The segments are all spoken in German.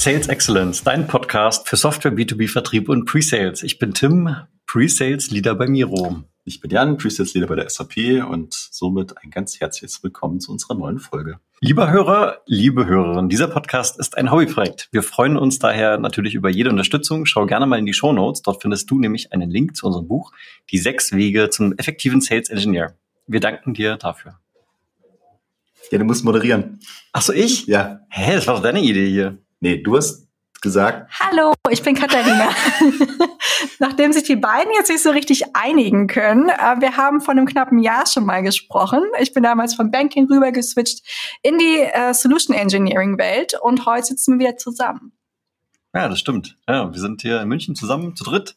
Sales Excellence, dein Podcast für Software, B2B, Vertrieb und Pre-Sales. Ich bin Tim, Pre-Sales Leader bei Miro. Ich bin Jan, Pre-Sales Leader bei der SAP und somit ein ganz herzliches Willkommen zu unserer neuen Folge. Lieber Hörer, liebe Hörerin, dieser Podcast ist ein Hobbyprojekt. Wir freuen uns daher natürlich über jede Unterstützung. Schau gerne mal in die Show Notes. Dort findest du nämlich einen Link zu unserem Buch Die sechs Wege zum effektiven Sales Engineer. Wir danken dir dafür. Ja, du musst moderieren. Ach so, ich? Ja. Hä, das war doch deine Idee hier. Nee, du hast gesagt. Hallo, ich bin Katharina. Nachdem sich die beiden jetzt nicht so richtig einigen können, äh, wir haben vor einem knappen Jahr schon mal gesprochen. Ich bin damals vom Banking rüber geswitcht in die äh, Solution Engineering Welt und heute sitzen wir wieder zusammen. Ja, das stimmt. Ja, wir sind hier in München zusammen zu dritt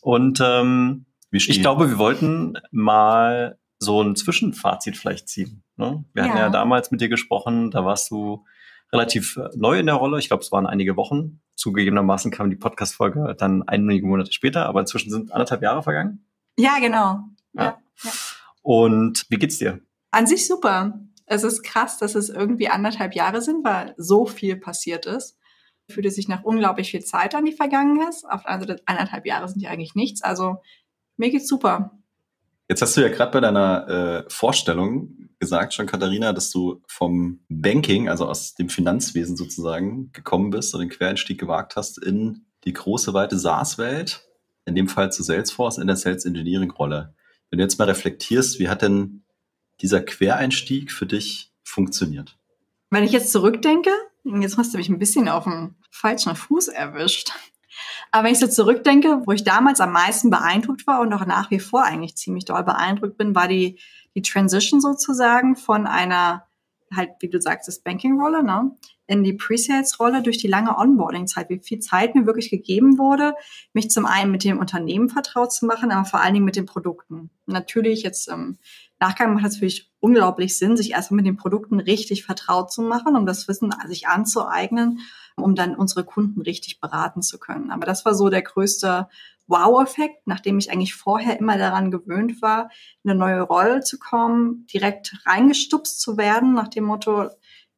und ähm, ich glaube, wir wollten mal so ein Zwischenfazit vielleicht ziehen. Ne? Wir ja. hatten ja damals mit dir gesprochen, da warst du relativ äh, neu in der Rolle. Ich glaube, es waren einige Wochen. Zugegebenermaßen kam die Podcast-Folge dann einige Monate später, aber inzwischen sind anderthalb Jahre vergangen. Ja, genau. Ja. ja. Und wie geht's dir? An sich super. Es ist krass, dass es irgendwie anderthalb Jahre sind, weil so viel passiert ist. Fühlt es sich nach unglaublich viel Zeit an, die vergangen ist. Auf der anderen Seite, anderthalb Jahre sind ja eigentlich nichts. Also mir geht's super. Jetzt hast du ja gerade bei deiner äh, Vorstellung gesagt schon, Katharina, dass du vom Banking, also aus dem Finanzwesen sozusagen, gekommen bist und den Quereinstieg gewagt hast in die große, weite SaaS-Welt, in dem Fall zu Salesforce in der Sales Engineering-Rolle. Wenn du jetzt mal reflektierst, wie hat denn dieser Quereinstieg für dich funktioniert? Wenn ich jetzt zurückdenke, jetzt hast du mich ein bisschen auf dem falschen Fuß erwischt. Aber wenn ich so zurückdenke, wo ich damals am meisten beeindruckt war und auch nach wie vor eigentlich ziemlich doll beeindruckt bin, war die, die Transition sozusagen von einer, halt, wie du sagst, das Banking-Rolle, ne, in die Pre-Sales-Rolle durch die lange Onboarding-Zeit, wie viel Zeit mir wirklich gegeben wurde, mich zum einen mit dem Unternehmen vertraut zu machen, aber vor allen Dingen mit den Produkten. Natürlich jetzt im Nachgang macht es natürlich unglaublich Sinn, sich erstmal mit den Produkten richtig vertraut zu machen, um das Wissen sich anzueignen um dann unsere Kunden richtig beraten zu können. Aber das war so der größte Wow-Effekt, nachdem ich eigentlich vorher immer daran gewöhnt war, in eine neue Rolle zu kommen, direkt reingestupst zu werden, nach dem Motto,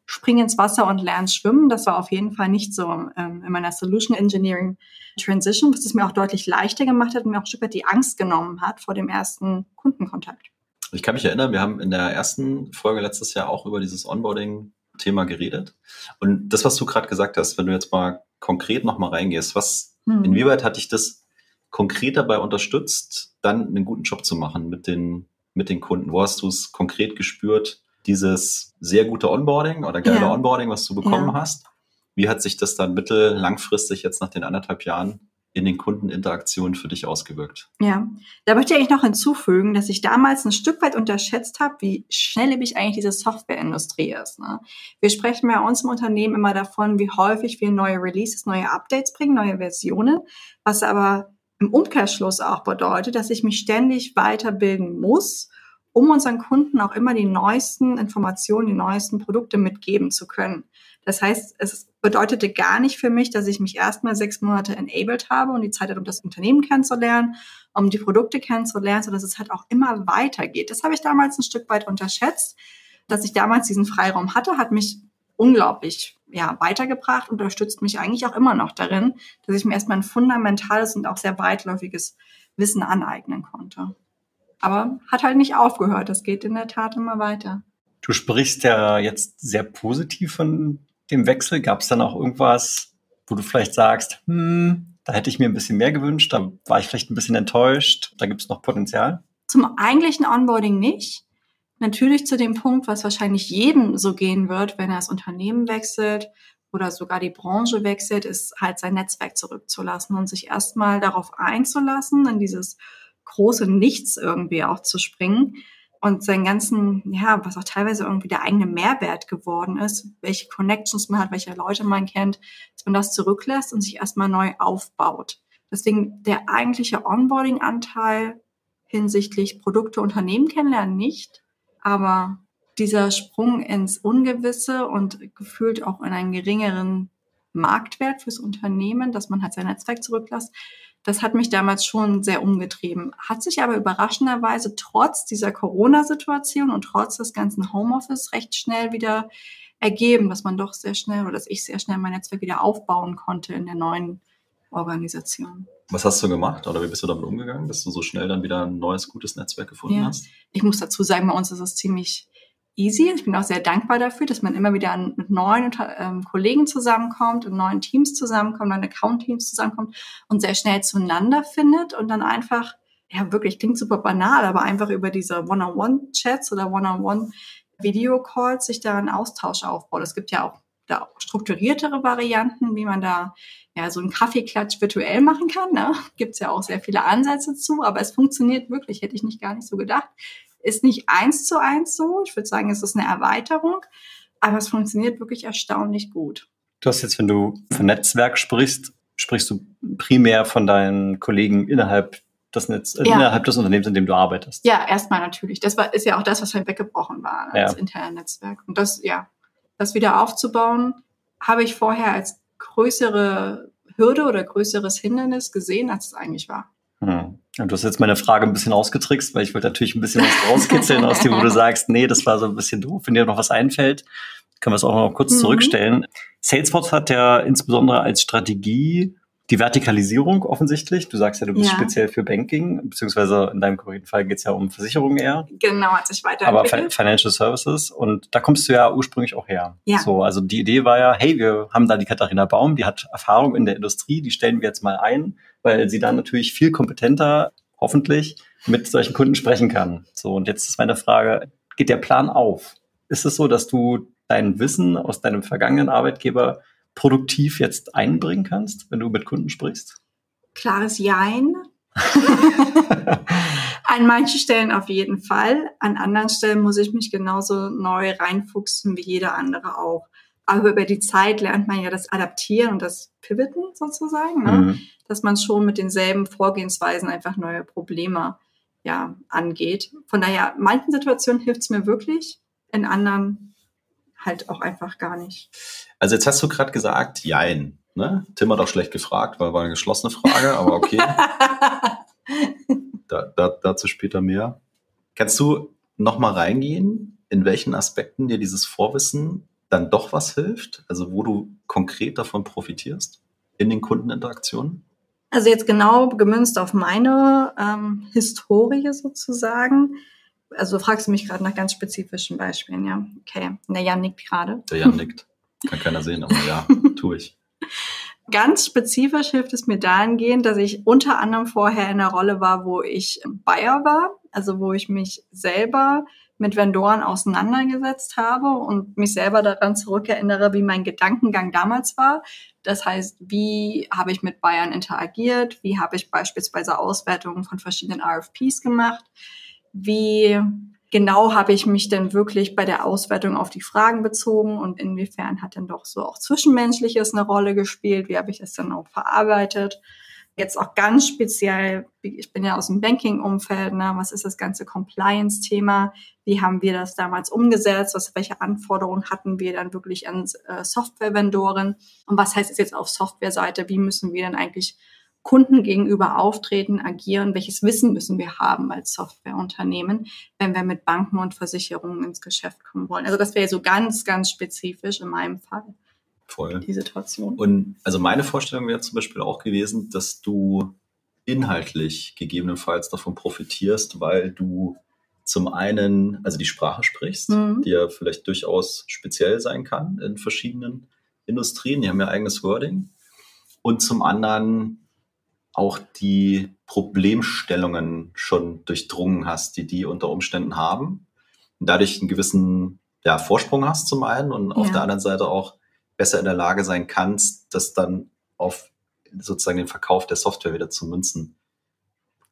spring ins Wasser und lern schwimmen. Das war auf jeden Fall nicht so ähm, in meiner Solution Engineering Transition, was es mir auch deutlich leichter gemacht hat und mir auch ein Stück weit die Angst genommen hat vor dem ersten Kundenkontakt. Ich kann mich erinnern, wir haben in der ersten Folge letztes Jahr auch über dieses Onboarding Thema geredet. Und das, was du gerade gesagt hast, wenn du jetzt mal konkret nochmal reingehst, was, hm. inwieweit hat dich das konkret dabei unterstützt, dann einen guten Job zu machen mit den, mit den Kunden? Wo hast du es konkret gespürt, dieses sehr gute Onboarding oder geile ja. Onboarding, was du bekommen ja. hast? Wie hat sich das dann mittel langfristig jetzt nach den anderthalb Jahren in den Kundeninteraktionen für dich ausgewirkt? Ja, da möchte ich noch hinzufügen, dass ich damals ein Stück weit unterschätzt habe, wie schnelllebig eigentlich diese Softwareindustrie ist. Ne? Wir sprechen bei uns im Unternehmen immer davon, wie häufig wir neue Releases, neue Updates bringen, neue Versionen, was aber im Umkehrschluss auch bedeutet, dass ich mich ständig weiterbilden muss, um unseren Kunden auch immer die neuesten Informationen, die neuesten Produkte mitgeben zu können. Das heißt, es bedeutete gar nicht für mich, dass ich mich erstmal sechs Monate enabled habe und die Zeit hatte, um das Unternehmen kennenzulernen, um die Produkte kennenzulernen, sondern dass es halt auch immer weitergeht. Das habe ich damals ein Stück weit unterschätzt. Dass ich damals diesen Freiraum hatte, hat mich unglaublich ja, weitergebracht, unterstützt mich eigentlich auch immer noch darin, dass ich mir erstmal ein fundamentales und auch sehr weitläufiges Wissen aneignen konnte. Aber hat halt nicht aufgehört. Das geht in der Tat immer weiter. Du sprichst ja jetzt sehr positiv von dem Wechsel? Gab es dann auch irgendwas, wo du vielleicht sagst, hm, da hätte ich mir ein bisschen mehr gewünscht, da war ich vielleicht ein bisschen enttäuscht, da gibt es noch Potenzial? Zum eigentlichen Onboarding nicht. Natürlich zu dem Punkt, was wahrscheinlich jedem so gehen wird, wenn er das Unternehmen wechselt oder sogar die Branche wechselt, ist halt sein Netzwerk zurückzulassen und sich erstmal darauf einzulassen, in dieses große Nichts irgendwie auch zu springen und seinen ganzen, ja, was auch teilweise irgendwie der eigene Mehrwert geworden ist, welche Connections man hat, welche Leute man kennt, dass man das zurücklässt und sich erstmal neu aufbaut. Deswegen der eigentliche Onboarding-Anteil hinsichtlich Produkte, Unternehmen kennenlernen nicht, aber dieser Sprung ins Ungewisse und gefühlt auch in einen geringeren Marktwert fürs Unternehmen, dass man halt sein Netzwerk zurücklässt, Das hat mich damals schon sehr umgetrieben. Hat sich aber überraschenderweise trotz dieser Corona-Situation und trotz des ganzen Homeoffice recht schnell wieder ergeben, dass man doch sehr schnell oder dass ich sehr schnell mein Netzwerk wieder aufbauen konnte in der neuen Organisation. Was hast du gemacht oder wie bist du damit umgegangen, dass du so schnell dann wieder ein neues, gutes Netzwerk gefunden ja. hast? Ich muss dazu sagen, bei uns ist es ziemlich easy. Ich bin auch sehr dankbar dafür, dass man immer wieder mit neuen ähm, Kollegen zusammenkommt, in neuen Teams zusammenkommt, neuen Account-Teams zusammenkommt und sehr schnell zueinander findet und dann einfach, ja wirklich, klingt super banal, aber einfach über diese One-on-One-Chats oder One-on-One-Video-Calls sich da einen Austausch aufbaut. Es gibt ja auch da strukturiertere Varianten, wie man da ja so einen Kaffeeklatsch virtuell machen kann. Ne? Gibt es ja auch sehr viele Ansätze zu, aber es funktioniert wirklich, hätte ich nicht gar nicht so gedacht. Ist nicht eins zu eins so. Ich würde sagen, es ist eine Erweiterung, aber es funktioniert wirklich erstaunlich gut. Du hast jetzt, wenn du von Netzwerk sprichst, sprichst du primär von deinen Kollegen innerhalb des Netz, äh, ja. innerhalb des Unternehmens, in dem du arbeitest. Ja, erstmal natürlich. Das war, ist ja auch das, was halt weggebrochen war, ne, ja. das interne Netzwerk. Und das, ja, das wieder aufzubauen, habe ich vorher als größere Hürde oder größeres Hindernis gesehen, als es eigentlich war. Und du hast jetzt meine Frage ein bisschen ausgetrickst, weil ich wollte natürlich ein bisschen was rauskitzeln aus dir, wo du sagst, nee, das war so ein bisschen doof. Wenn dir noch was einfällt, können wir es auch noch kurz mhm. zurückstellen. Salesforce hat ja insbesondere als Strategie die Vertikalisierung offensichtlich. Du sagst ja, du bist ja. speziell für Banking, beziehungsweise in deinem konkreten Fall geht es ja um Versicherungen eher. Genau, hat sich weiterentwickelt. Aber Financial Services und da kommst du ja ursprünglich auch her. Ja. So, also die Idee war ja, hey, wir haben da die Katharina Baum, die hat Erfahrung in der Industrie, die stellen wir jetzt mal ein, weil sie dann natürlich viel kompetenter, hoffentlich, mit solchen Kunden sprechen kann. So, und jetzt ist meine Frage, geht der Plan auf? Ist es so, dass du dein Wissen aus deinem vergangenen Arbeitgeber produktiv jetzt einbringen kannst, wenn du mit Kunden sprichst? Klares Jein. An manchen Stellen auf jeden Fall. An anderen Stellen muss ich mich genauso neu reinfuchsen wie jeder andere auch. Aber über die Zeit lernt man ja das Adaptieren und das Pivoten sozusagen, ne? Mhm. dass man schon mit denselben Vorgehensweisen einfach neue Probleme ja, angeht. Von daher, manchen Situationen hilft es mir wirklich, in anderen halt auch einfach gar nicht. Also jetzt hast du gerade gesagt, jein. Ne? Tim hat auch schlecht gefragt, weil war eine geschlossene Frage, aber okay. da, da, dazu später mehr. Kannst du noch mal reingehen, in welchen Aspekten dir dieses Vorwissen dann doch was hilft? Also wo du konkret davon profitierst in den Kundeninteraktionen? Also jetzt genau gemünzt auf meine ähm, Historie sozusagen also fragst du mich gerade nach ganz spezifischen Beispielen, ja. Okay. Der Jan nickt gerade. Der Jan nickt. Kann keiner sehen, aber ja, tue ich. Ganz spezifisch hilft es mir dahingehend, dass ich unter anderem vorher in der Rolle war, wo ich Bayer war, also wo ich mich selber mit Vendoren auseinandergesetzt habe und mich selber daran zurückerinnere, wie mein Gedankengang damals war. Das heißt, wie habe ich mit Bayern interagiert? Wie habe ich beispielsweise Auswertungen von verschiedenen RFPs gemacht? Wie genau habe ich mich denn wirklich bei der Auswertung auf die Fragen bezogen und inwiefern hat denn doch so auch Zwischenmenschliches eine Rolle gespielt? Wie habe ich das dann auch verarbeitet? Jetzt auch ganz speziell, ich bin ja aus dem Banking-Umfeld, ne? was ist das ganze Compliance-Thema? Wie haben wir das damals umgesetzt? Was, welche Anforderungen hatten wir dann wirklich an äh, Software-Vendoren? Und was heißt es jetzt auf Software-Seite? Wie müssen wir dann eigentlich Kunden gegenüber auftreten, agieren, welches Wissen müssen wir haben als Softwareunternehmen, wenn wir mit Banken und Versicherungen ins Geschäft kommen wollen. Also das wäre so ganz, ganz spezifisch in meinem Fall. Voll. Die Situation. Und also meine Vorstellung wäre zum Beispiel auch gewesen, dass du inhaltlich gegebenenfalls davon profitierst, weil du zum einen, also die Sprache sprichst, mhm. die ja vielleicht durchaus speziell sein kann in verschiedenen Industrien, die haben ja eigenes Wording. Und zum anderen auch die Problemstellungen schon durchdrungen hast, die die unter Umständen haben. Und dadurch einen gewissen ja, Vorsprung hast zum einen und ja. auf der anderen Seite auch besser in der Lage sein kannst, das dann auf sozusagen den Verkauf der Software wieder zu münzen.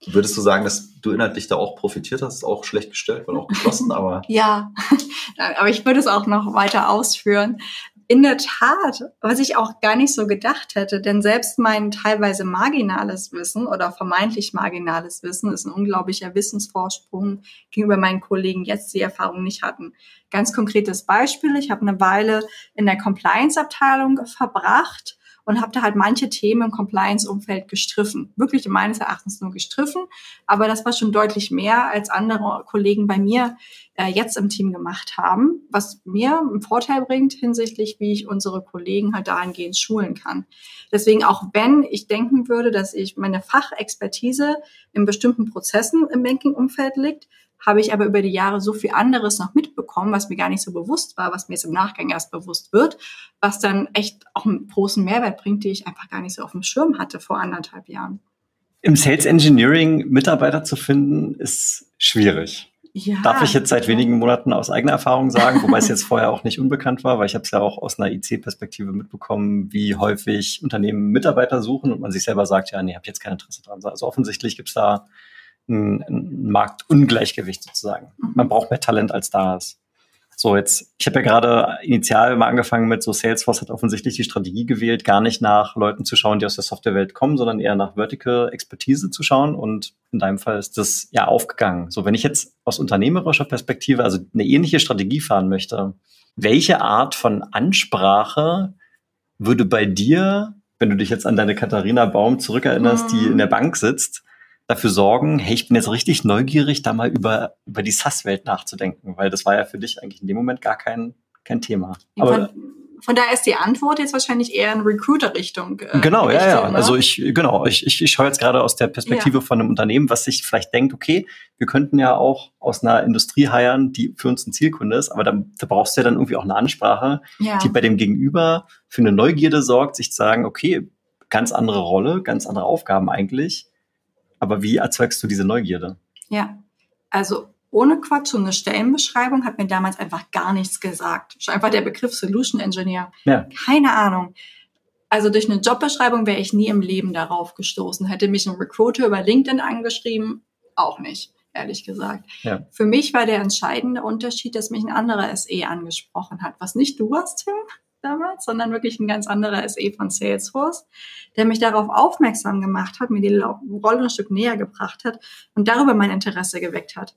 Würdest du sagen, dass du inhaltlich da auch profitiert hast? Auch schlecht gestellt, weil auch geschlossen, aber. ja, aber ich würde es auch noch weiter ausführen. In der Tat, was ich auch gar nicht so gedacht hätte, denn selbst mein teilweise marginales Wissen oder vermeintlich marginales Wissen ist ein unglaublicher Wissensvorsprung gegenüber meinen Kollegen jetzt die Erfahrung nicht hatten. Ganz konkretes Beispiel, ich habe eine Weile in der Compliance-Abteilung verbracht und habe da halt manche Themen im Compliance-Umfeld gestriffen. Wirklich meines Erachtens nur gestriffen, aber das war schon deutlich mehr, als andere Kollegen bei mir äh, jetzt im Team gemacht haben, was mir einen Vorteil bringt hinsichtlich, wie ich unsere Kollegen halt dahingehend schulen kann. Deswegen auch wenn ich denken würde, dass ich meine Fachexpertise in bestimmten Prozessen im Banking-Umfeld liegt, habe ich aber über die Jahre so viel anderes noch mitbekommen, was mir gar nicht so bewusst war, was mir jetzt im Nachgang erst bewusst wird, was dann echt auch einen großen Mehrwert bringt, die ich einfach gar nicht so auf dem Schirm hatte vor anderthalb Jahren. Im Sales Engineering Mitarbeiter zu finden, ist schwierig. Ja. Darf ich jetzt seit wenigen Monaten aus eigener Erfahrung sagen, wobei es jetzt vorher auch nicht unbekannt war, weil ich habe es ja auch aus einer IC-Perspektive mitbekommen, wie häufig Unternehmen Mitarbeiter suchen und man sich selber sagt, ja, nee, habe jetzt kein Interesse dran. Also offensichtlich gibt es da ein, ein Marktungleichgewicht sozusagen. Mhm. Man braucht mehr Talent, als da ist. So, jetzt, ich habe ja gerade initial mal angefangen mit so Salesforce hat offensichtlich die Strategie gewählt, gar nicht nach Leuten zu schauen, die aus der Softwarewelt kommen, sondern eher nach Vertical Expertise zu schauen. Und in deinem Fall ist das ja aufgegangen. So, wenn ich jetzt aus unternehmerischer Perspektive also eine ähnliche Strategie fahren möchte, welche Art von Ansprache würde bei dir, wenn du dich jetzt an deine Katharina Baum zurückerinnerst, mhm. die in der Bank sitzt, dafür sorgen, hey, ich bin jetzt richtig neugierig, da mal über, über die SAS-Welt nachzudenken, weil das war ja für dich eigentlich in dem Moment gar kein, kein Thema. Aber, von daher ist die Antwort jetzt wahrscheinlich eher in Recruiter-Richtung. Äh, genau, ja, ja. Ne? Also ich, genau, ich, ich, ich schaue jetzt gerade aus der Perspektive ja. von einem Unternehmen, was sich vielleicht denkt, okay, wir könnten ja auch aus einer Industrie heiern, die für uns ein Zielkunde ist, aber da, da brauchst du ja dann irgendwie auch eine Ansprache, ja. die bei dem Gegenüber für eine Neugierde sorgt, sich zu sagen, okay, ganz andere Rolle, ganz andere Aufgaben eigentlich aber wie erzeugst du diese Neugierde? Ja, also ohne Quatsch, und eine Stellenbeschreibung hat mir damals einfach gar nichts gesagt. Schon einfach der Begriff Solution Engineer. Ja. Keine Ahnung. Also durch eine Jobbeschreibung wäre ich nie im Leben darauf gestoßen. Hätte mich ein Recruiter über LinkedIn angeschrieben, auch nicht, ehrlich gesagt. Ja. Für mich war der entscheidende Unterschied, dass mich ein anderer SE angesprochen hat, was nicht du warst, Tim, damals, sondern wirklich ein ganz anderer SE von Salesforce, der mich darauf aufmerksam gemacht hat, mir die Rolle ein Stück näher gebracht hat und darüber mein Interesse geweckt hat.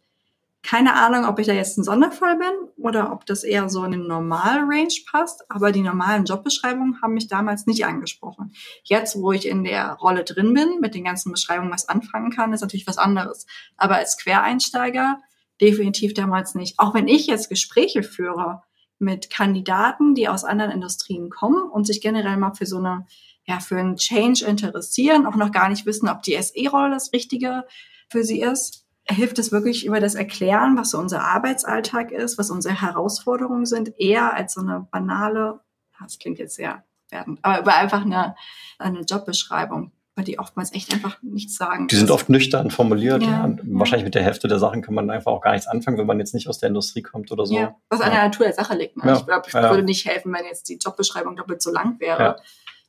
Keine Ahnung, ob ich da jetzt ein Sonderfall bin oder ob das eher so in den normalen Range passt, aber die normalen Jobbeschreibungen haben mich damals nicht angesprochen. Jetzt, wo ich in der Rolle drin bin, mit den ganzen Beschreibungen was anfangen kann, ist natürlich was anderes. Aber als Quereinsteiger definitiv damals nicht. Auch wenn ich jetzt Gespräche führe, mit Kandidaten, die aus anderen Industrien kommen und sich generell mal für so eine, ja, für einen Change interessieren, auch noch gar nicht wissen, ob die SE-Rolle das Richtige für sie ist. Hilft es wirklich über das Erklären, was so unser Arbeitsalltag ist, was unsere Herausforderungen sind, eher als so eine banale, das klingt jetzt sehr werden, aber über einfach eine, eine Jobbeschreibung weil die oftmals echt einfach nichts sagen. Die sind oft nüchtern formuliert. Ja, ja. Wahrscheinlich mit der Hälfte der Sachen kann man einfach auch gar nichts anfangen, wenn man jetzt nicht aus der Industrie kommt oder so. Ja, was an der Natur der Sache liegt. Ne? Ich glaube, ich würde nicht helfen, wenn jetzt die Jobbeschreibung doppelt so lang wäre.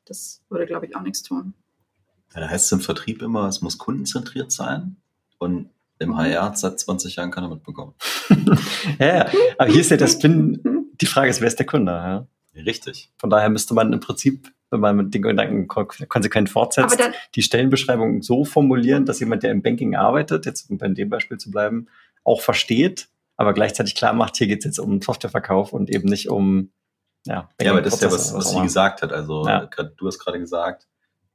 Das würde, glaube ich, auch nichts tun. da heißt es im Vertrieb immer, es muss kundenzentriert sein. Und im HR seit 20 Jahren keiner mitbekommen. ja, aber hier ist ja das Bin, die Frage ist, wer ist der Kunde? Ja? Richtig. Von daher müsste man im Prinzip wenn man den Gedanken konsequent fortsetzt, die Stellenbeschreibung so formulieren, dass jemand, der im Banking arbeitet, jetzt um bei dem Beispiel zu bleiben, auch versteht, aber gleichzeitig klar macht, hier geht es jetzt um Softwareverkauf und eben nicht um ja, ja aber das ist ja was, was sie gesagt hat. Also ja. du hast gerade gesagt,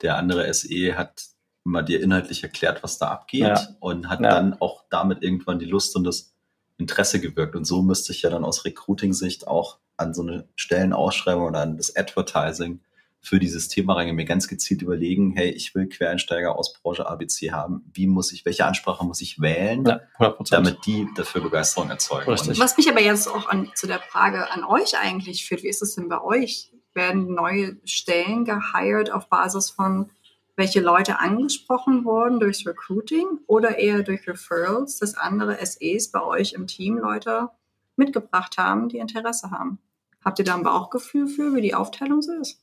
der andere SE hat mal dir inhaltlich erklärt, was da abgeht ja. und hat ja. dann auch damit irgendwann die Lust und das Interesse gewirkt. Und so müsste ich ja dann aus Recruiting-Sicht auch an so eine Stellenausschreibung oder an das Advertising für dieses Thema reingehen, mir ganz gezielt überlegen, hey, ich will Quereinsteiger aus Branche ABC haben. Wie muss ich, welche Ansprache muss ich wählen, ja, damit die dafür Begeisterung erzeugen? Was mich aber jetzt auch an, zu der Frage an euch eigentlich führt, wie ist es denn bei euch? Werden neue Stellen gehired auf Basis von welche Leute angesprochen wurden durchs Recruiting oder eher durch Referrals, dass andere SEs bei euch im Team Leute mitgebracht haben, die Interesse haben? Habt ihr da ein Bauchgefühl für, wie die Aufteilung so ist?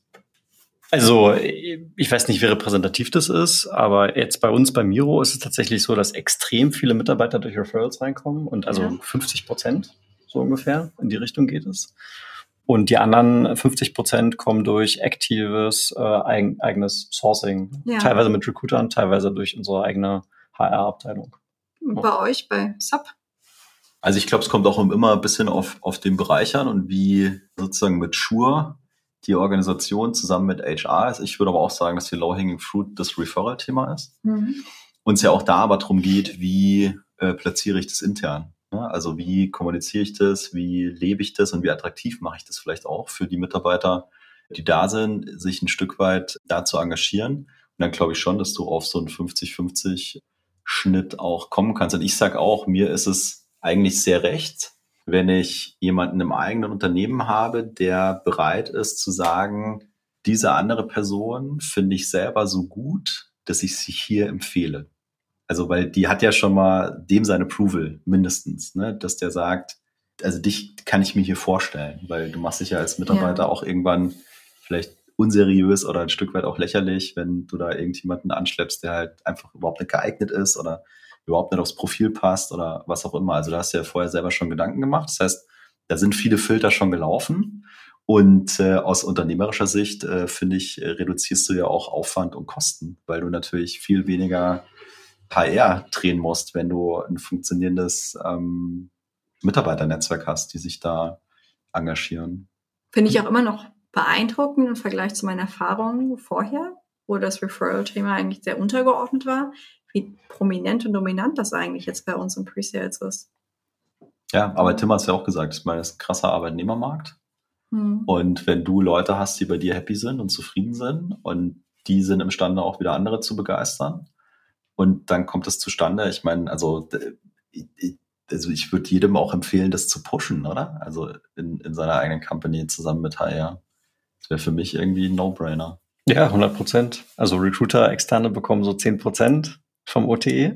Also, ich weiß nicht, wie repräsentativ das ist, aber jetzt bei uns bei Miro ist es tatsächlich so, dass extrem viele Mitarbeiter durch Referrals reinkommen und also ja. 50 Prozent so ungefähr in die Richtung geht es. Und die anderen 50 Prozent kommen durch aktives äh, eigen, eigenes Sourcing, ja. teilweise mit Recruitern, teilweise durch unsere eigene HR-Abteilung. Bei euch, bei Sub? Also ich glaube, es kommt auch immer ein bisschen auf, auf den Bereich an und wie sozusagen mit Schuhe die Organisation zusammen mit HR ist. Ich würde aber auch sagen, dass die Low-Hanging Fruit das Referral-Thema ist. Mhm. Uns ja auch da aber darum geht, wie äh, platziere ich das intern? Ja, also wie kommuniziere ich das, wie lebe ich das und wie attraktiv mache ich das vielleicht auch für die Mitarbeiter, die da sind, sich ein Stück weit da zu engagieren. Und dann glaube ich schon, dass du auf so einen 50-50 Schnitt auch kommen kannst. Und ich sage auch, mir ist es eigentlich sehr recht, wenn ich jemanden im eigenen Unternehmen habe, der bereit ist zu sagen, diese andere Person finde ich selber so gut, dass ich sie hier empfehle. Also, weil die hat ja schon mal dem sein Approval mindestens, ne? dass der sagt, also dich kann ich mir hier vorstellen, weil du machst dich ja als Mitarbeiter ja. auch irgendwann vielleicht unseriös oder ein Stück weit auch lächerlich, wenn du da irgendjemanden anschleppst, der halt einfach überhaupt nicht geeignet ist oder überhaupt nicht aufs Profil passt oder was auch immer. Also da hast du ja vorher selber schon Gedanken gemacht. Das heißt, da sind viele Filter schon gelaufen. Und äh, aus unternehmerischer Sicht, äh, finde ich, äh, reduzierst du ja auch Aufwand und Kosten, weil du natürlich viel weniger HR drehen musst, wenn du ein funktionierendes ähm, Mitarbeiternetzwerk hast, die sich da engagieren. Finde ich auch immer noch beeindruckend im Vergleich zu meinen Erfahrungen vorher, wo das Referral-Thema eigentlich sehr untergeordnet war, wie prominent und dominant das eigentlich jetzt bei uns im Pre-Sales ist. Ja, aber Tim hat es ja auch gesagt, ich meine, das ist ein krasser Arbeitnehmermarkt. Hm. Und wenn du Leute hast, die bei dir happy sind und zufrieden sind und die sind imstande, auch wieder andere zu begeistern, und dann kommt es zustande. Ich meine, also, also ich würde jedem auch empfehlen, das zu pushen, oder? Also in, in seiner eigenen Company zusammen mit HR. Das wäre für mich irgendwie ein No-Brainer. Ja, 100 Prozent. Also Recruiter, Externe bekommen so 10 Prozent vom OTE.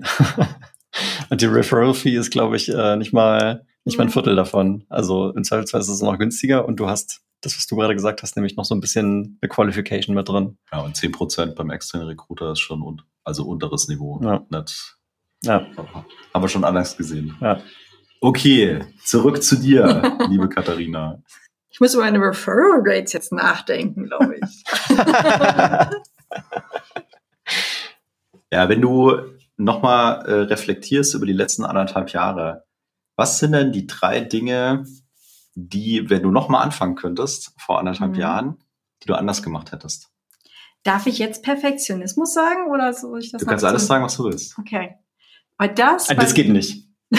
Und die Referral-Fee ist, glaube ich, äh, nicht mal nicht mal ein Viertel davon. Also im Zweifelsfall ist es noch günstiger und du hast das, was du gerade gesagt hast, nämlich noch so ein bisschen eine Qualification mit drin. Ja, und 10 Prozent beim externen Recruiter ist schon un also unteres Niveau. Ja. Nicht, ja. Haben wir schon anders gesehen. Ja. Okay, zurück zu dir, liebe Katharina. Ich muss über meine Referral Rates jetzt nachdenken, glaube ich. ja, wenn du nochmal äh, reflektierst über die letzten anderthalb Jahre, was sind denn die drei Dinge, die, wenn du nochmal anfangen könntest, vor anderthalb mhm. Jahren, die du anders gemacht hättest? Darf ich jetzt Perfektionismus sagen oder soll ich das Du kannst alles sagen, was du willst. Okay. Aber das. Ah, das geht nicht.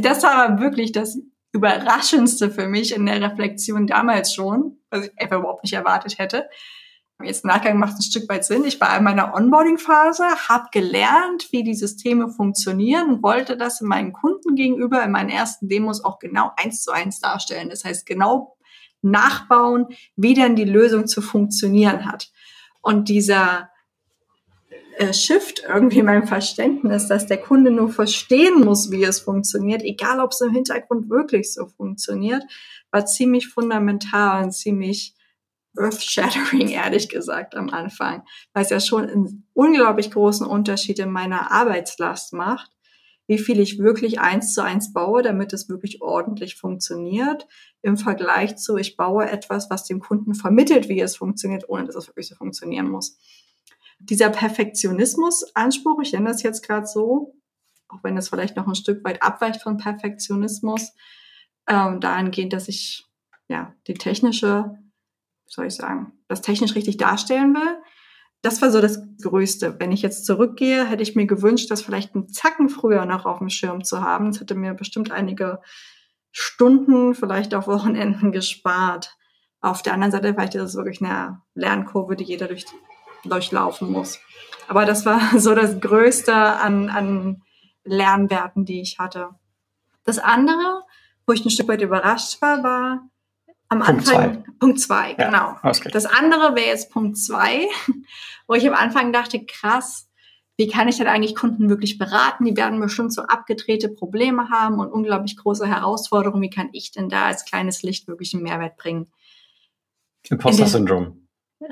das war aber wirklich das Überraschendste für mich in der Reflexion damals schon, was ich einfach überhaupt nicht erwartet hätte. Jetzt im Nachgang macht ein Stück weit Sinn. Ich war in meiner Onboarding-Phase, habe gelernt, wie die Systeme funktionieren und wollte das in meinen Kunden gegenüber in meinen ersten Demos auch genau eins zu eins darstellen. Das heißt, genau nachbauen, wie denn die Lösung zu funktionieren hat. Und dieser äh, Shift irgendwie in meinem Verständnis, dass der Kunde nur verstehen muss, wie es funktioniert, egal ob es im Hintergrund wirklich so funktioniert, war ziemlich fundamental und ziemlich earth-shattering, ehrlich gesagt, am Anfang, weil es ja schon einen unglaublich großen Unterschied in meiner Arbeitslast macht, wie viel ich wirklich eins zu eins baue, damit es wirklich ordentlich funktioniert, im Vergleich zu, ich baue etwas, was dem Kunden vermittelt, wie es funktioniert, ohne dass es wirklich so funktionieren muss. Dieser Perfektionismus-Anspruch, ich nenne das jetzt gerade so, auch wenn es vielleicht noch ein Stück weit abweicht von Perfektionismus, ähm, dahingehend, dass ich ja die technische soll ich sagen, das technisch richtig darstellen will. Das war so das Größte. Wenn ich jetzt zurückgehe, hätte ich mir gewünscht, das vielleicht einen Zacken früher noch auf dem Schirm zu haben. Das hätte mir bestimmt einige Stunden, vielleicht auch Wochenenden gespart. Auf der anderen Seite vielleicht ist es wirklich eine Lernkurve, die jeder durch, durchlaufen muss. Aber das war so das Größte an, an Lernwerten, die ich hatte. Das andere, wo ich ein Stück weit überrascht war, war, am Punkt Anfang, zwei. Punkt zwei, ja, genau. Okay. Das andere wäre jetzt Punkt zwei, wo ich am Anfang dachte, krass, wie kann ich denn eigentlich Kunden wirklich beraten? Die werden bestimmt so abgedrehte Probleme haben und unglaublich große Herausforderungen. Wie kann ich denn da als kleines Licht wirklich einen Mehrwert bringen? Imposter-Syndrom.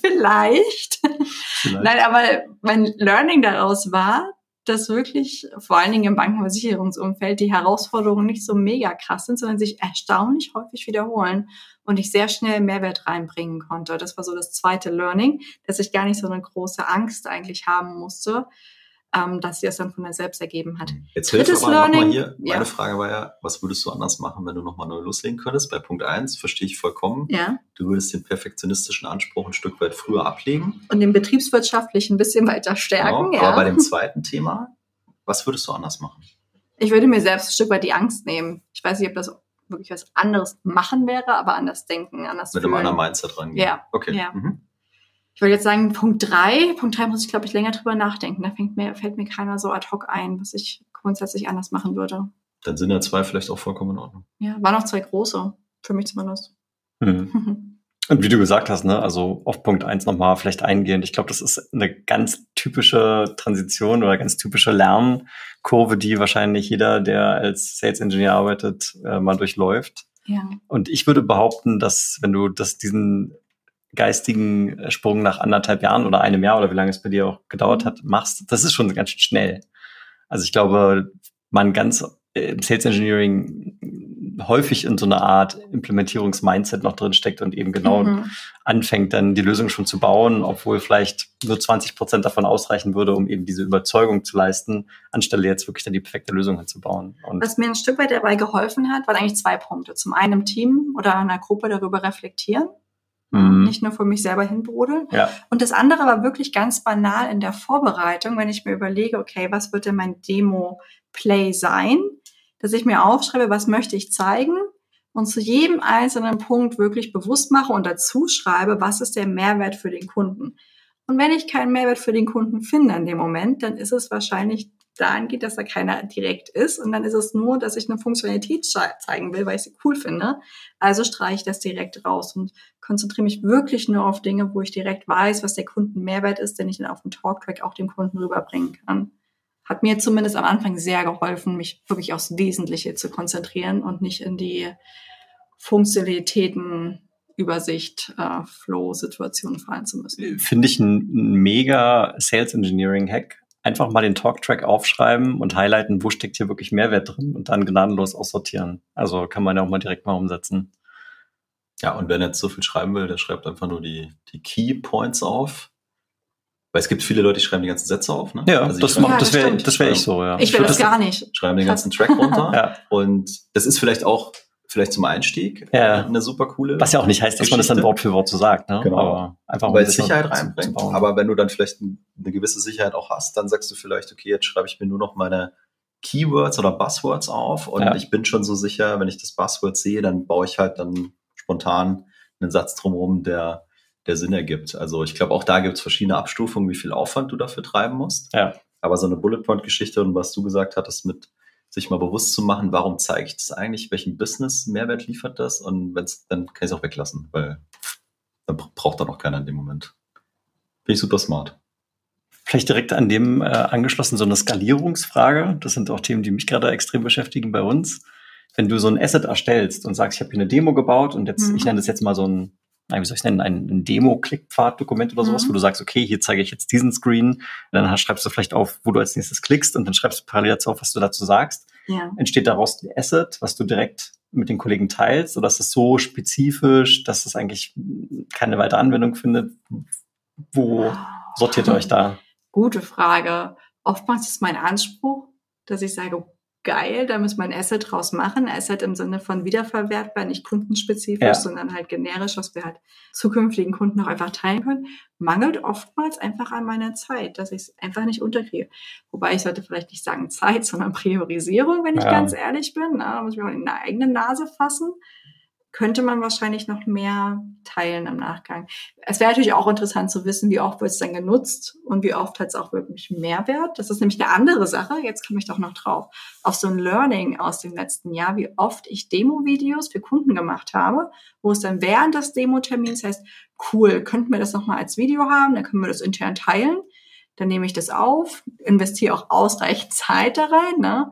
Vielleicht. Vielleicht. Nein, aber mein Learning daraus war, dass wirklich vor allen Dingen im Bankenversicherungsumfeld die Herausforderungen nicht so mega krass sind, sondern sich erstaunlich häufig wiederholen und ich sehr schnell Mehrwert reinbringen konnte. Das war so das zweite Learning, dass ich gar nicht so eine große Angst eigentlich haben musste, ähm, dass sie es dann von selbst ergeben hat. Jetzt hilft Drittes aber Learning, hier. Meine ja. Frage war ja, was würdest du anders machen, wenn du nochmal neu loslegen könntest? Bei Punkt 1 verstehe ich vollkommen. Ja. Du würdest den perfektionistischen Anspruch ein Stück weit früher ablegen. Und den betriebswirtschaftlichen ein bisschen weiter stärken. Genau, ja. Aber bei dem zweiten Thema, was würdest du anders machen? Ich würde mir selbst ein Stück weit die Angst nehmen. Ich weiß nicht, ob das wirklich was anderes machen wäre, aber anders denken, anders Mit fühlen. einem anderen Mindset rangehen. Ja. Okay. Ja. Mhm ich würde jetzt sagen, Punkt drei. Punkt drei muss ich, glaube ich, länger drüber nachdenken. Da fängt mir, fällt mir keiner so ad hoc ein, was ich grundsätzlich anders machen würde. Dann sind ja zwei vielleicht auch vollkommen in Ordnung. Ja, waren auch zwei große, für mich zumindest. Mhm. Und wie du gesagt hast, ne, also auf Punkt eins nochmal vielleicht eingehend. Ich glaube, das ist eine ganz typische Transition oder ganz typische Lernkurve, die wahrscheinlich jeder, der als Sales Engineer arbeitet, äh, mal durchläuft. Ja. Und ich würde behaupten, dass wenn du das diesen geistigen Sprung nach anderthalb Jahren oder einem Jahr oder wie lange es bei dir auch gedauert hat, machst, das ist schon ganz schön schnell. Also ich glaube, man ganz äh, im Sales Engineering häufig in so einer Art Implementierungsmindset noch drin steckt und eben genau mhm. anfängt, dann die Lösung schon zu bauen, obwohl vielleicht nur 20 Prozent davon ausreichen würde, um eben diese Überzeugung zu leisten, anstelle jetzt wirklich dann die perfekte Lösung hinzubauen. Und Was mir ein Stück weit dabei geholfen hat, waren eigentlich zwei Punkte. Zum einen im Team oder in einer Gruppe darüber reflektieren mhm. nicht nur für mich selber hinbrodeln. Ja. Und das andere war wirklich ganz banal in der Vorbereitung, wenn ich mir überlege, okay, was wird denn mein Demo-Play sein, dass ich mir aufschreibe, was möchte ich zeigen und zu jedem einzelnen Punkt wirklich bewusst mache und dazu schreibe, was ist der Mehrwert für den Kunden. Und wenn ich keinen Mehrwert für den Kunden finde in dem Moment, dann ist es wahrscheinlich dahin geht, dass da keiner direkt ist. Und dann ist es nur, dass ich eine Funktionalität zeigen will, weil ich sie cool finde. Also streiche ich das direkt raus und konzentriere mich wirklich nur auf Dinge, wo ich direkt weiß, was der Kunden Mehrwert ist, den ich dann auf dem Talktrack auch dem Kunden rüberbringen kann. Hat mir zumindest am Anfang sehr geholfen, mich wirklich aufs Wesentliche zu konzentrieren und nicht in die Funktionalitäten Übersicht, äh, Flow-Situationen fallen zu müssen. Finde ich ein mega Sales Engineering Hack einfach mal den Talktrack aufschreiben und highlighten, wo steckt hier wirklich Mehrwert drin und dann gnadenlos aussortieren. Also kann man ja auch mal direkt mal umsetzen. Ja, und wenn er jetzt so viel schreiben will, der schreibt einfach nur die, die Key Points auf. Weil es gibt viele Leute, die schreiben die ganzen Sätze auf. Ne? Ja, also das, macht, das wäre das wär ich so, ja. Ich will das, das gar nicht. Schreiben den ganzen Track runter. ja. Und das ist vielleicht auch vielleicht zum Einstieg ja. eine super coole. Was ja auch nicht heißt, dass Geschichte. man das dann Wort für Wort so sagt. Ne? Genau. Aber einfach Weil es Sicherheit reinbringt. Aber wenn du dann vielleicht eine gewisse Sicherheit auch hast, dann sagst du vielleicht, okay, jetzt schreibe ich mir nur noch meine Keywords oder Buzzwords auf und ja. ich bin schon so sicher, wenn ich das Buzzword sehe, dann baue ich halt dann spontan einen Satz drumherum, der, der Sinn ergibt. Also ich glaube, auch da gibt es verschiedene Abstufungen, wie viel Aufwand du dafür treiben musst. Ja. Aber so eine Bullet Point Geschichte und was du gesagt hattest mit sich mal bewusst zu machen, warum zeige ich das eigentlich, welchen Business-Mehrwert liefert das und wenn es, dann kann ich es auch weglassen, weil dann braucht dann auch keiner in dem Moment. Finde ich super smart. Vielleicht direkt an dem äh, angeschlossen so eine Skalierungsfrage. Das sind auch Themen, die mich gerade extrem beschäftigen bei uns. Wenn du so ein Asset erstellst und sagst, ich habe hier eine Demo gebaut und jetzt, mhm. ich nenne das jetzt mal so ein wie soll ich nennen, ein, ein Demo-Klickpfad-Dokument oder sowas, mhm. wo du sagst, okay, hier zeige ich jetzt diesen Screen, dann schreibst du vielleicht auf, wo du als nächstes klickst und dann schreibst du parallel dazu auf, was du dazu sagst. Ja. Entsteht daraus ein Asset, was du direkt mit den Kollegen teilst oder ist es so spezifisch, dass es eigentlich keine weitere Anwendung findet? Wo sortiert ihr euch da? Gute Frage. Oftmals ist mein Anspruch, dass ich sage, geil, da muss man Asset draus machen. Asset im Sinne von wiederverwertbar, nicht kundenspezifisch, ja. sondern halt generisch, was wir halt zukünftigen Kunden auch einfach teilen können, mangelt oftmals einfach an meiner Zeit, dass ich es einfach nicht unterkriege. Wobei ich sollte vielleicht nicht sagen Zeit, sondern Priorisierung, wenn ich ja. ganz ehrlich bin. Da muss ich mir auch in der eigenen Nase fassen könnte man wahrscheinlich noch mehr teilen im Nachgang. Es wäre natürlich auch interessant zu wissen, wie oft wird es dann genutzt und wie oft hat es auch wirklich Mehrwert. Das ist nämlich eine andere Sache. Jetzt komme ich doch noch drauf. Auf so ein Learning aus dem letzten Jahr, wie oft ich Demo-Videos für Kunden gemacht habe, wo es dann während des Demo-Termins heißt, cool, könnten wir das nochmal als Video haben, dann können wir das intern teilen. Dann nehme ich das auf, investiere auch ausreichend Zeit da rein, ne?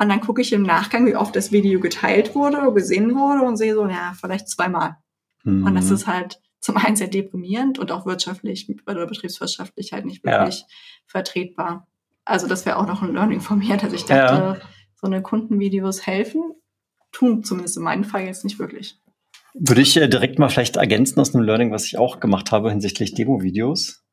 Und dann gucke ich im Nachgang, wie oft das Video geteilt wurde oder gesehen wurde und sehe so, ja, vielleicht zweimal. Mhm. Und das ist halt zum einen sehr deprimierend und auch wirtschaftlich oder betriebswirtschaftlich halt nicht wirklich ja. vertretbar. Also das wäre auch noch ein Learning von mir, dass ich dachte, ja. so eine Kundenvideos helfen, tun zumindest in meinem Fall jetzt nicht wirklich. Würde ich äh, direkt mal vielleicht ergänzen aus einem Learning, was ich auch gemacht habe hinsichtlich Demo-Videos.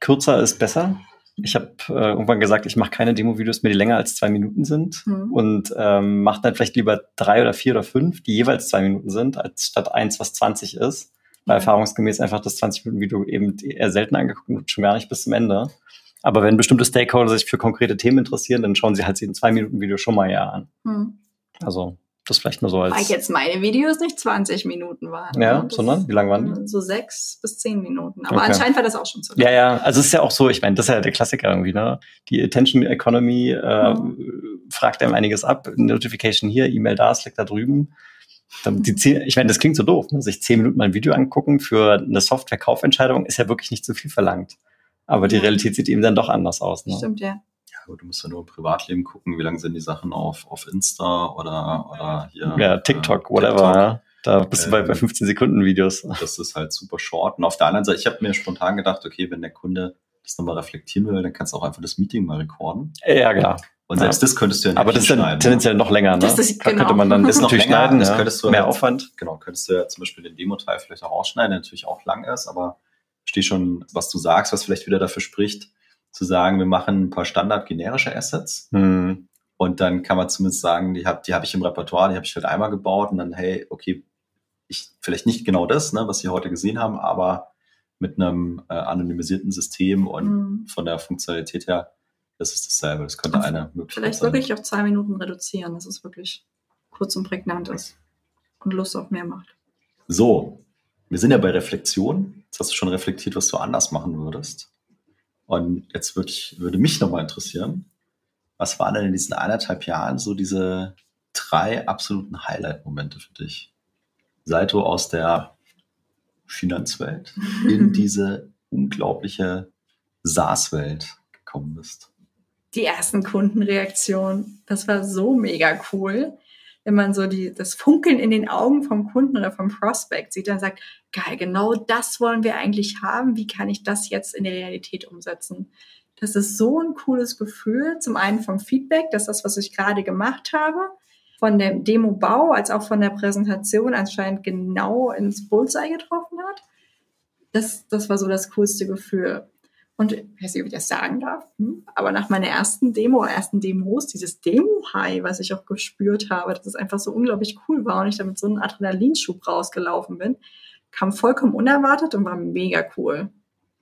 Kürzer ist besser. Ich habe äh, irgendwann gesagt, ich mache keine Demo-Videos mehr, die länger als zwei Minuten sind mhm. und ähm, mache dann vielleicht lieber drei oder vier oder fünf, die jeweils zwei Minuten sind, als statt eins, was 20 ist. Weil erfahrungsgemäß einfach das 20-Minuten-Video eben eher selten angeguckt und schon gar nicht bis zum Ende. Aber wenn bestimmte Stakeholder sich für konkrete Themen interessieren, dann schauen sie halt ein Zwei-Minuten-Video schon mal eher an. Mhm. Also das vielleicht nur so als. Weil jetzt meine Videos nicht 20 Minuten waren. Ja, das sondern wie lang waren die? So sechs bis zehn Minuten. Aber okay. anscheinend war das auch schon so. Ja, ja. Also es ist ja auch so, ich meine, das ist ja der Klassiker irgendwie, ne? Die Attention Economy äh, mhm. fragt einem einiges ab. Notification hier, E-Mail da, Slack da drüben. Die zehn, ich meine, das klingt so doof, ne? sich zehn Minuten mal ein Video angucken für eine Software-Kaufentscheidung ist ja wirklich nicht zu viel verlangt. Aber die Realität sieht eben dann doch anders aus. Ne? Stimmt, ja du musst ja nur im Privatleben gucken, wie lange sind die Sachen auf, auf Insta oder, oder hier. Ja, TikTok, äh, whatever. TikTok. Ja. Da bist du bei, bei 15 ähm, Sekunden Videos. Das ist halt super short. Und auf der anderen Seite, ich habe mir spontan gedacht, okay, wenn der Kunde das nochmal reflektieren will, dann kannst du auch einfach das Meeting mal rekorden. Ja, klar. Und selbst ja. das könntest du ja nicht Aber das ist dann tendenziell noch länger, ne? Das ist, genau. könnte man dann das natürlich länger, schneiden. Das könntest du mehr Aufwand. Genau, könntest du ja zum Beispiel den Demo-Teil vielleicht auch ausschneiden, der natürlich auch lang ist, aber stehe schon, was du sagst, was vielleicht wieder dafür spricht, zu sagen, wir machen ein paar standard-generische Assets. Mhm. Und dann kann man zumindest sagen, die habe die hab ich im Repertoire, die habe ich halt einmal gebaut und dann, hey, okay, ich, vielleicht nicht genau das, ne, was Sie heute gesehen haben, aber mit einem äh, anonymisierten System und mhm. von der Funktionalität her, das ist dasselbe. Das könnte eine Möglichkeit Vielleicht sein. wirklich auf zwei Minuten reduzieren, dass es wirklich kurz und prägnant ist und Lust auf mehr macht. So, wir sind ja bei Reflexion. Jetzt hast du schon reflektiert, was du anders machen würdest. Und jetzt würde, ich, würde mich nochmal interessieren, was waren denn in diesen eineinhalb Jahren so diese drei absoluten Highlight-Momente für dich? Seit du aus der Finanzwelt in diese unglaubliche SaaS-Welt gekommen bist? Die ersten Kundenreaktionen, das war so mega cool wenn man so die, das Funkeln in den Augen vom Kunden oder vom Prospect sieht, dann sagt, geil, genau das wollen wir eigentlich haben. Wie kann ich das jetzt in der Realität umsetzen? Das ist so ein cooles Gefühl. Zum einen vom Feedback, dass das, was ich gerade gemacht habe, von dem Demo-Bau als auch von der Präsentation anscheinend genau ins Bullseye getroffen hat. Das, das war so das coolste Gefühl. Und ich weiß nicht, ob ich das sagen darf, hm? aber nach meiner ersten Demo, ersten Demos, dieses Demo-High, was ich auch gespürt habe, dass es einfach so unglaublich cool war und ich damit so einen Adrenalinschub rausgelaufen bin, kam vollkommen unerwartet und war mega cool.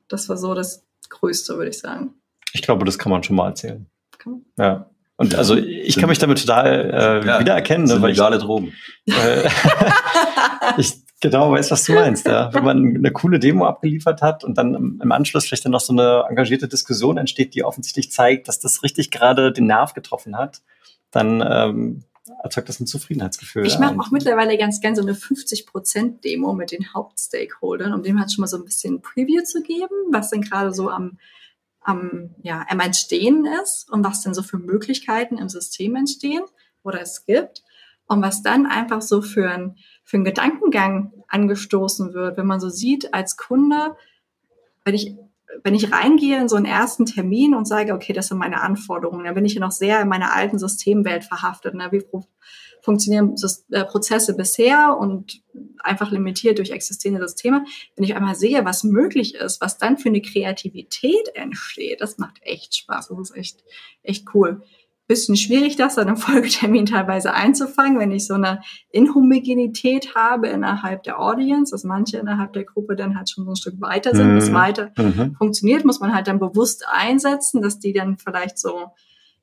Das war so das Größte, würde ich sagen. Ich glaube, das kann man schon mal erzählen. Kann man? Ja. Und also ich kann mich damit total äh, ja, wiedererkennen. Ne, weil legale ich, Drogen. Äh, ich genau weiß, was du meinst. Ja. Wenn man eine coole Demo abgeliefert hat und dann im Anschluss vielleicht dann noch so eine engagierte Diskussion entsteht, die offensichtlich zeigt, dass das richtig gerade den Nerv getroffen hat, dann ähm, erzeugt das ein Zufriedenheitsgefühl. Ich mache auch mittlerweile ganz gerne so eine 50%-Demo mit den Hauptstakeholdern, um dem halt schon mal so ein bisschen Preview zu geben, was denn gerade so am am, ja, am Entstehen ist und was denn so für Möglichkeiten im System entstehen oder es gibt und was dann einfach so für ein für einen Gedankengang angestoßen wird, wenn man so sieht als Kunde, wenn ich wenn ich reingehe in so einen ersten Termin und sage, okay, das sind meine Anforderungen, dann bin ich ja noch sehr in meiner alten Systemwelt verhaftet. Ne? Wie funktionieren äh, Prozesse bisher und einfach limitiert durch existierende Systeme. Wenn ich einmal sehe, was möglich ist, was dann für eine Kreativität entsteht, das macht echt Spaß. Das ist echt, echt cool. Bisschen schwierig, das dann im Folgetermin teilweise einzufangen, wenn ich so eine Inhomogenität habe innerhalb der Audience, dass manche innerhalb der Gruppe dann halt schon so ein Stück weiter sind, mhm. bis weiter mhm. funktioniert, muss man halt dann bewusst einsetzen, dass die dann vielleicht so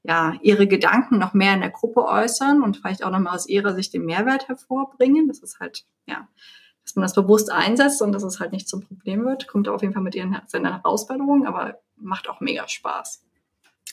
ja, ihre Gedanken noch mehr in der Gruppe äußern und vielleicht auch nochmal aus ihrer Sicht den Mehrwert hervorbringen. Das ist halt, ja, dass man das bewusst einsetzt und dass es halt nicht zum Problem wird. Kommt auf jeden Fall mit ihren, seiner Herausforderungen, aber macht auch mega Spaß.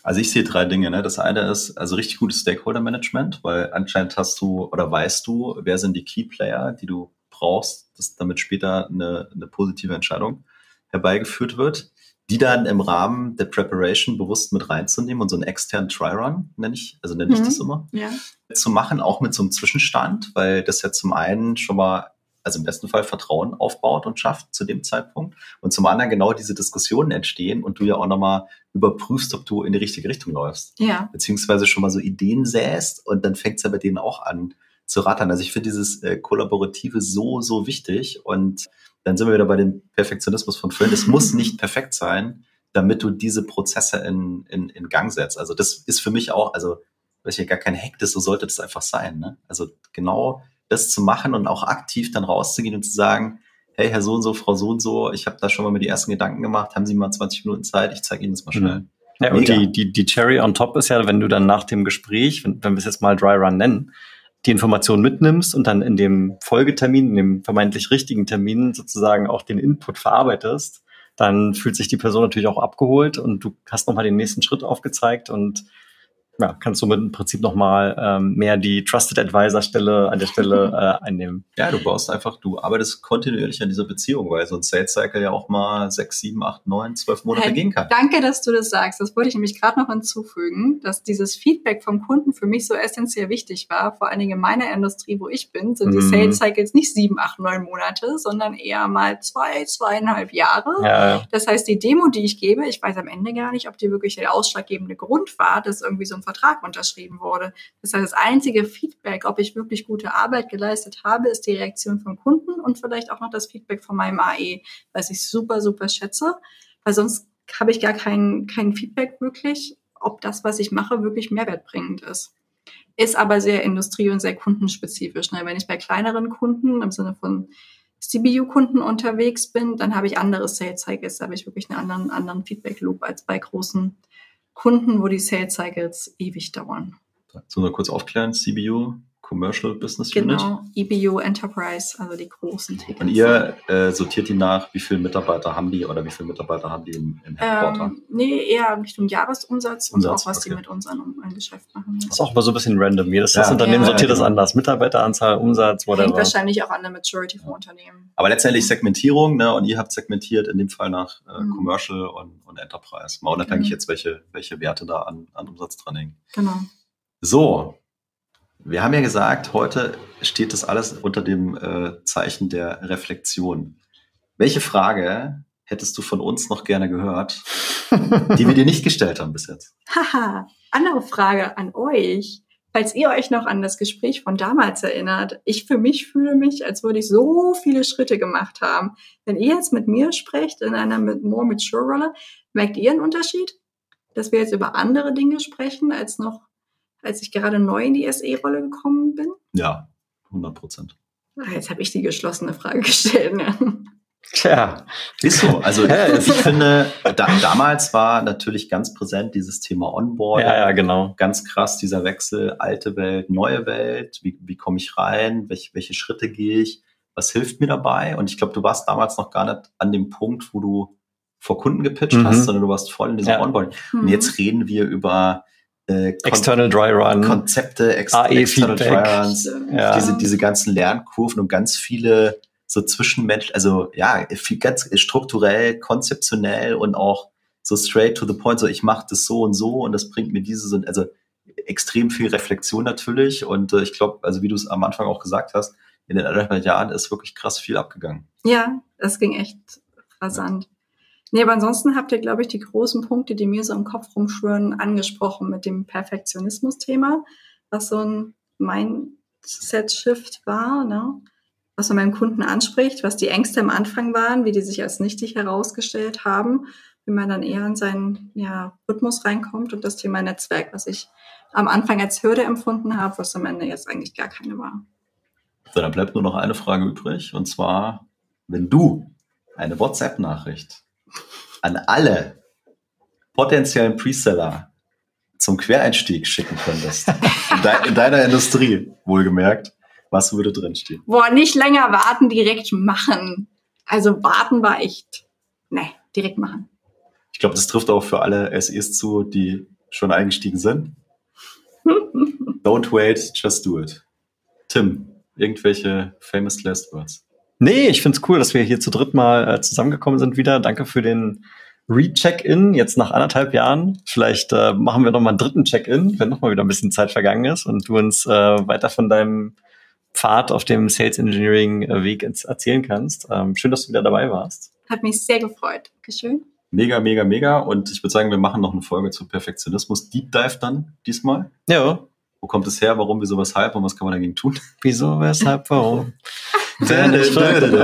Also ich sehe drei Dinge. Ne? Das eine ist also richtig gutes Stakeholder-Management, weil anscheinend hast du oder weißt du, wer sind die Key-Player, die du brauchst, dass damit später eine, eine positive Entscheidung herbeigeführt wird die dann im Rahmen der Preparation bewusst mit reinzunehmen und so einen externen Try-Run, nenne ich, also nenne ich mhm. das immer, ja. zu machen, auch mit so einem Zwischenstand, weil das ja zum einen schon mal, also im besten Fall Vertrauen aufbaut und schafft zu dem Zeitpunkt und zum anderen genau diese Diskussionen entstehen und du ja auch nochmal überprüfst, ob du in die richtige Richtung läufst. Ja. Beziehungsweise schon mal so Ideen säst und dann fängt es ja bei denen auch an zu rattern. Also ich finde dieses äh, Kollaborative so, so wichtig und dann sind wir wieder bei dem Perfektionismus von vorhin. Es muss nicht perfekt sein. damit du diese Prozesse in, in, in Gang setzt. Also das ist für mich auch, also weil ich ja gar kein Hack ist, so sollte das einfach sein. Ne? Also genau das zu machen und auch aktiv dann rauszugehen und zu sagen, hey, Herr so und so, Frau so und so, ich habe da schon mal mir die ersten Gedanken gemacht, haben Sie mal 20 Minuten Zeit, ich zeige Ihnen das mal schnell. Mhm. Ja, und die, die, die Cherry on top ist ja, wenn du dann nach dem Gespräch, wenn, wenn wir es jetzt mal Dry Run nennen, die Information mitnimmst und dann in dem Folgetermin, in dem vermeintlich richtigen Termin sozusagen auch den Input verarbeitest, dann fühlt sich die Person natürlich auch abgeholt und du hast nochmal den nächsten Schritt aufgezeigt und ja, kannst somit im Prinzip nochmal ähm, mehr die Trusted Advisor Stelle an der Stelle äh, einnehmen. Ja, du baust einfach, du arbeitest kontinuierlich an dieser Beziehung, weil so ein Sales Cycle ja auch mal sechs, sieben, acht, neun, zwölf Monate hey, gehen kann. Danke, dass du das sagst. Das wollte ich nämlich gerade noch hinzufügen, dass dieses Feedback vom Kunden für mich so essentiell wichtig war. Vor allen Dingen in meiner Industrie, wo ich bin, sind die mhm. Sales Cycles nicht sieben, acht, neun Monate, sondern eher mal zwei, zweieinhalb Jahre. Ja, ja. Das heißt, die Demo, die ich gebe, ich weiß am Ende gar nicht, ob die wirklich der ausschlaggebende Grund war, dass irgendwie so ein Vertrag unterschrieben wurde. Das heißt, das einzige Feedback, ob ich wirklich gute Arbeit geleistet habe, ist die Reaktion vom Kunden und vielleicht auch noch das Feedback von meinem AE, was ich super, super schätze, weil sonst habe ich gar kein, kein Feedback wirklich, ob das, was ich mache, wirklich mehrwertbringend ist. Ist aber sehr industrie- und sehr kundenspezifisch. Ne? Wenn ich bei kleineren Kunden im Sinne von CBU-Kunden unterwegs bin, dann habe ich andere Sales Cycles, da habe ich wirklich einen anderen, anderen Feedback-Loop als bei großen Kunden, wo die Sales Cycles ewig dauern. So nur kurz aufklären, CBU, Commercial Business Unit. Genau, EBU Enterprise, also die großen Tickets. Und ihr äh, sortiert die nach, wie viele Mitarbeiter haben die oder wie viele Mitarbeiter haben die im, im Headquarter? Ähm, nee, eher Richtung Jahresumsatz und Umsatz, auch, was okay. die mit uns an, an Geschäft machen. Das ist auch immer so ein bisschen random. Jedes ja. das Unternehmen ja, sortiert ja, das anders. Mitarbeiteranzahl, Umsatz, whatever. Hängt wahrscheinlich auch an der Maturity vom Unternehmen. Aber letztendlich Segmentierung, ne? Und ihr habt segmentiert in dem Fall nach äh, mhm. Commercial und, und Enterprise. Mal unabhängig mhm. jetzt, welche, welche Werte da an, an Umsatz dran hängen. Genau. So, wir haben ja gesagt, heute steht das alles unter dem äh, Zeichen der Reflexion. Welche Frage hättest du von uns noch gerne gehört, die wir dir nicht gestellt haben bis jetzt? Haha, andere Frage an euch. Falls ihr euch noch an das Gespräch von damals erinnert, ich für mich fühle mich, als würde ich so viele Schritte gemacht haben. Wenn ihr jetzt mit mir sprecht in einer more mature Rolle, merkt ihr einen Unterschied? Dass wir jetzt über andere Dinge sprechen als noch als ich gerade neu in die SE-Rolle gekommen bin? Ja, 100 Prozent. Ah, jetzt habe ich die geschlossene Frage gestellt. Ne? Tja, ist so. Also ich finde, da, damals war natürlich ganz präsent dieses Thema Onboarding. Ja, ja, genau. Ganz krass dieser Wechsel, alte Welt, neue Welt. Wie, wie komme ich rein? Welche, welche Schritte gehe ich? Was hilft mir dabei? Und ich glaube, du warst damals noch gar nicht an dem Punkt, wo du vor Kunden gepitcht mhm. hast, sondern du warst voll in diesem ja. Onboarding. Mhm. Und jetzt reden wir über äh, External Dry Run, Konzepte, Ex AE External Dry Runs, ja. diese, diese ganzen Lernkurven und ganz viele so Zwischenmensch, also ja, viel, ganz strukturell, konzeptionell und auch so straight to the point, so ich mache das so und so und das bringt mir diese, also extrem viel Reflexion natürlich und äh, ich glaube, also wie du es am Anfang auch gesagt hast, in den anderthalb Jahren ist wirklich krass viel abgegangen. Ja, das ging echt rasant. Nee, aber ansonsten habt ihr, glaube ich, die großen Punkte, die mir so im Kopf rumschwören, angesprochen mit dem Perfektionismus-Thema, was so ein Mindset-Shift war, ne? was man beim Kunden anspricht, was die Ängste am Anfang waren, wie die sich als nichtig herausgestellt haben, wie man dann eher in seinen ja, Rhythmus reinkommt und das Thema Netzwerk, was ich am Anfang als Hürde empfunden habe, was am Ende jetzt eigentlich gar keine war. So, dann bleibt nur noch eine Frage übrig, und zwar, wenn du eine WhatsApp-Nachricht an alle potenziellen Preseller zum Quereinstieg schicken könntest, in, de in deiner Industrie, wohlgemerkt, was würde drinstehen? Boah, nicht länger warten, direkt machen. Also warten war echt, ne, direkt machen. Ich glaube, das trifft auch für alle SEs zu, die schon eingestiegen sind. Don't wait, just do it. Tim, irgendwelche famous last words? Nee, ich find's cool, dass wir hier zu dritt mal äh, zusammengekommen sind wieder. Danke für den Recheck-in jetzt nach anderthalb Jahren. Vielleicht äh, machen wir noch mal einen dritten Check-in, wenn noch mal wieder ein bisschen Zeit vergangen ist und du uns äh, weiter von deinem Pfad auf dem Sales Engineering äh, Weg erzählen kannst. Ähm, schön, dass du wieder dabei warst. Hat mich sehr gefreut. Dankeschön. Mega, mega, mega. Und ich würde sagen, wir machen noch eine Folge zu Perfektionismus. Deep Dive dann diesmal. Ja. Wo kommt es her? Warum, wieso, weshalb? Und was kann man dagegen tun? Wieso, weshalb, warum?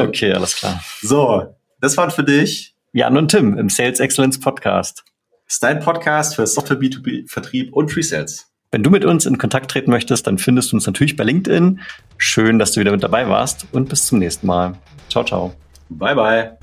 okay, alles klar. So, das waren für dich Jan und Tim im Sales Excellence Podcast. Das ist dein Podcast für Software B2B Vertrieb und Pre-Sales. Wenn du mit uns in Kontakt treten möchtest, dann findest du uns natürlich bei LinkedIn. Schön, dass du wieder mit dabei warst und bis zum nächsten Mal. Ciao, ciao. Bye, bye.